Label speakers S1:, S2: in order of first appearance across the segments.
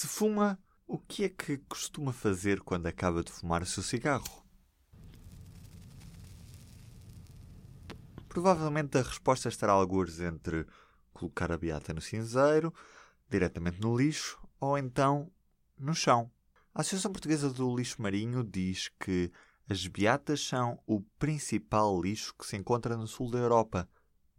S1: Se fuma, o que é que costuma fazer quando acaba de fumar o seu cigarro? Provavelmente a resposta estará algures entre colocar a beata no cinzeiro, diretamente no lixo ou então no chão. A Associação Portuguesa do Lixo Marinho diz que as beatas são o principal lixo que se encontra no sul da Europa.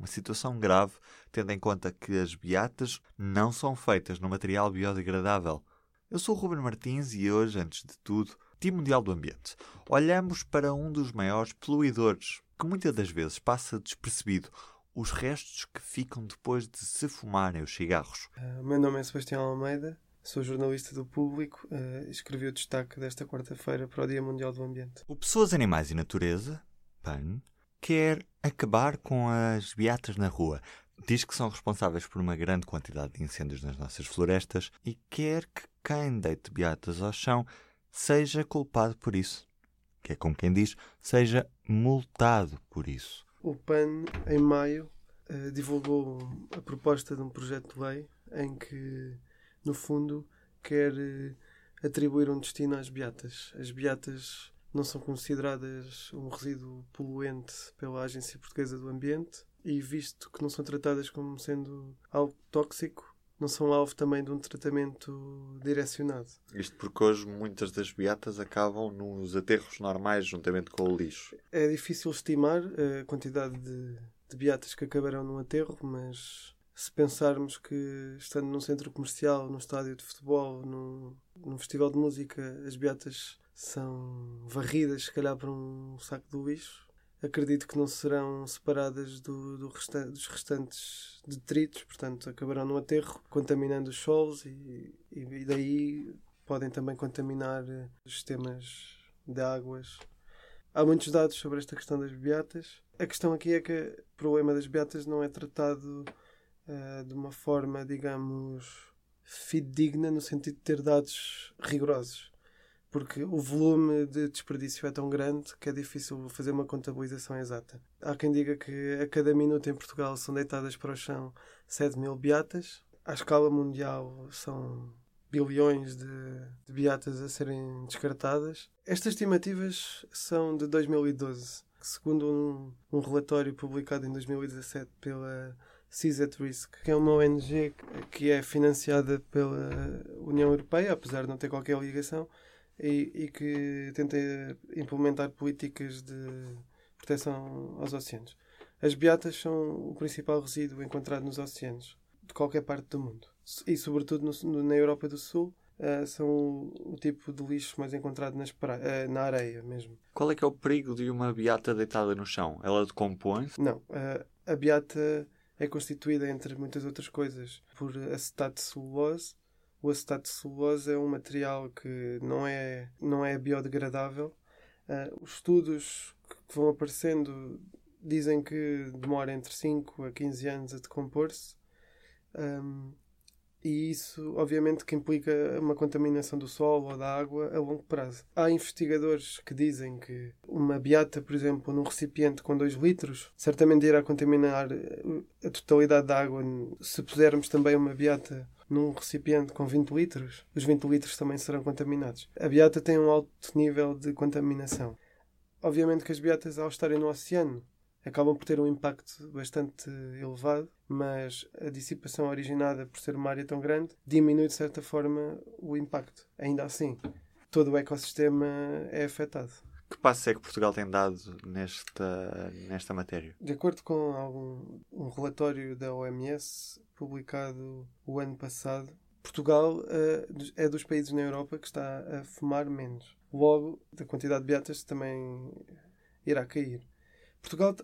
S1: Uma situação grave, tendo em conta que as beatas não são feitas no material biodegradável. Eu sou o Ruben Martins e hoje, antes de tudo, Dia Mundial do Ambiente. Olhamos para um dos maiores poluidores, que muitas das vezes passa despercebido, os restos que ficam depois de se fumarem os cigarros.
S2: Uh, meu nome é Sebastião Almeida, sou jornalista do Público uh, e escrevi o destaque desta quarta-feira para o Dia Mundial do Ambiente.
S1: O Pessoas, Animais e Natureza, PAN, quer acabar com as beatas na rua. Diz que são responsáveis por uma grande quantidade de incêndios nas nossas florestas e quer que quem deite beatas ao chão seja culpado por isso. Que é como quem diz, seja multado por isso.
S2: O PAN, em maio, uh, divulgou a proposta de um projeto de lei em que, no fundo, quer uh, atribuir um destino às beatas. As beatas não são consideradas um resíduo poluente pela Agência Portuguesa do Ambiente e, visto que não são tratadas como sendo algo tóxico, não são alvo também de um tratamento direcionado.
S1: Isto porque hoje muitas das beatas acabam nos aterros normais juntamente com o lixo.
S2: É difícil estimar a quantidade de, de beatas que acabarão num aterro, mas se pensarmos que estando num centro comercial, num estádio de futebol, num, num festival de música, as beatas são varridas, se calhar, para um saco de lixo, acredito que não serão separadas do, do resta dos restantes detritos, portanto, acabarão no aterro, contaminando os solos e, e, daí podem também contaminar eh, os sistemas de águas. Há muitos dados sobre esta questão das beatas. A questão aqui é que o problema das beatas não é tratado uh, de uma forma, digamos, fidedigna, no sentido de ter dados rigorosos porque o volume de desperdício é tão grande que é difícil fazer uma contabilização exata. Há quem diga que a cada minuto em Portugal são deitadas para o chão 7 mil beatas. À escala mundial são bilhões de, de beatas a serem descartadas. Estas estimativas são de 2012, segundo um, um relatório publicado em 2017 pela Seas at Risk, que é uma ONG que é financiada pela União Europeia, apesar de não ter qualquer ligação, e, e que tenta implementar políticas de proteção aos oceanos. As beatas são o principal resíduo encontrado nos oceanos de qualquer parte do mundo e, sobretudo, no, na Europa do Sul. Uh, são o, o, tipo de lixo mais encontrado nas uh, na areia mesmo.
S1: Qual é que é o perigo de uma beata deitada no chão? Ela decompõe-se?
S2: Não. Uh, a beata é constituída, entre muitas outras coisas, por acetato de celulose, o acetato de celulose é um material que não é, não é biodegradável. Uh, os estudos que vão aparecendo dizem que demora entre 5 a 15 anos a decompor-se. Um, e isso, obviamente, que implica uma contaminação do solo ou da água a longo prazo. Há investigadores que dizem que uma beata, por exemplo, num recipiente com 2 litros, certamente irá contaminar a totalidade da água. Se pusermos também uma beata num recipiente com 20 litros, os 20 litros também serão contaminados. A beata tem um alto nível de contaminação. Obviamente que as beatas, ao estarem no oceano, acabam por ter um impacto bastante elevado, mas a dissipação originada por ser uma área tão grande diminui de certa forma o impacto. Ainda assim, todo o ecossistema é afetado.
S1: Que passo é que Portugal tem dado nesta, nesta matéria?
S2: De acordo com algum, um relatório da OMS publicado o ano passado, Portugal uh, é dos países na Europa que está a fumar menos. Logo, a quantidade de beatas também irá cair. Portugal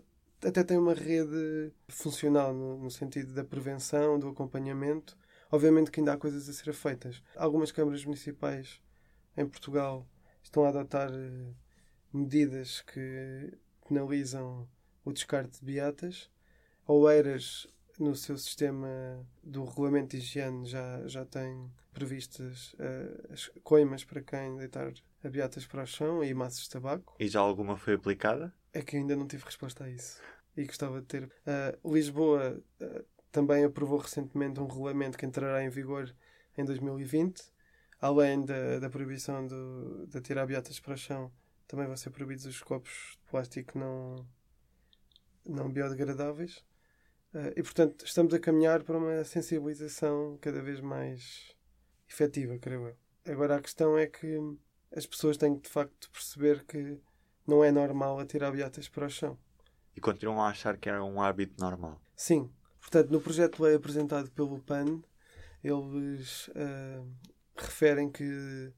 S2: até tem uma rede funcional no, no sentido da prevenção, do acompanhamento. Obviamente que ainda há coisas a ser feitas. Algumas câmaras municipais em Portugal estão a adotar uh, medidas que penalizam o descarte de beatas. Oeiras, no seu sistema do regulamento de higiene, já, já tem previstas uh, as coimas para quem deitar a beatas para o chão e massas de tabaco.
S1: E já alguma foi aplicada?
S2: É que ainda não tive resposta a isso. E gostava de ter. Uh, Lisboa uh, também aprovou recentemente um regulamento que entrará em vigor em 2020 além da, da proibição do, de atirar beatas para o chão, também vão ser proibidos os copos de plástico não, não biodegradáveis. Uh, e, portanto, estamos a caminhar para uma sensibilização cada vez mais efetiva, creio eu. Agora, a questão é que as pessoas têm de facto perceber que não é normal atirar beatas para o chão.
S1: E continuam a achar que é um hábito normal.
S2: Sim. Portanto, no projeto de lei apresentado pelo PAN, eles uh, referem que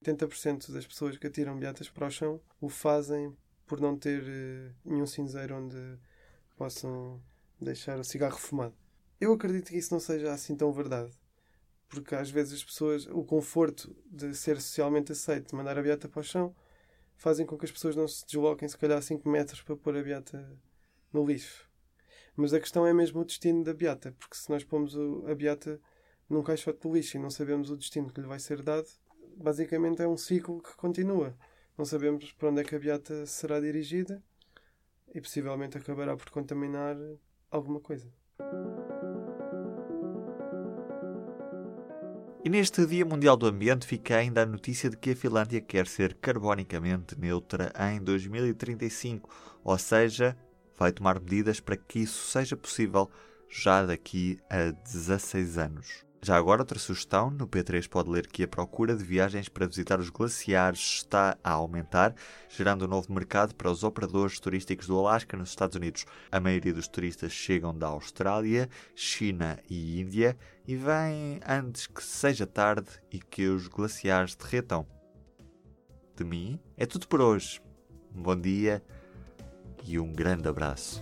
S2: 80% das pessoas que atiram beatas para o chão o fazem por não ter uh, nenhum cinzeiro onde possam deixar o cigarro fumado. Eu acredito que isso não seja assim tão verdade. Porque às vezes as pessoas, o conforto de ser socialmente aceito, de mandar a beata para o chão, fazem com que as pessoas não se desloquem, se calhar, 5 metros para pôr a beata no lixo. Mas a questão é mesmo o destino da beata, porque se nós pomos a beata num caixote de lixo e não sabemos o destino que lhe vai ser dado, basicamente é um ciclo que continua. Não sabemos para onde é que a beata será dirigida e possivelmente acabará por contaminar alguma coisa.
S1: E neste Dia Mundial do Ambiente fica ainda a notícia de que a Finlândia quer ser carbonicamente neutra em 2035, ou seja, vai tomar medidas para que isso seja possível já daqui a 16 anos. Já agora, outra sugestão: no P3 pode ler que a procura de viagens para visitar os glaciares está a aumentar, gerando um novo mercado para os operadores turísticos do Alasca nos Estados Unidos. A maioria dos turistas chegam da Austrália, China e Índia e vêm antes que seja tarde e que os glaciares derretam. De mim é tudo por hoje. Um bom dia e um grande abraço.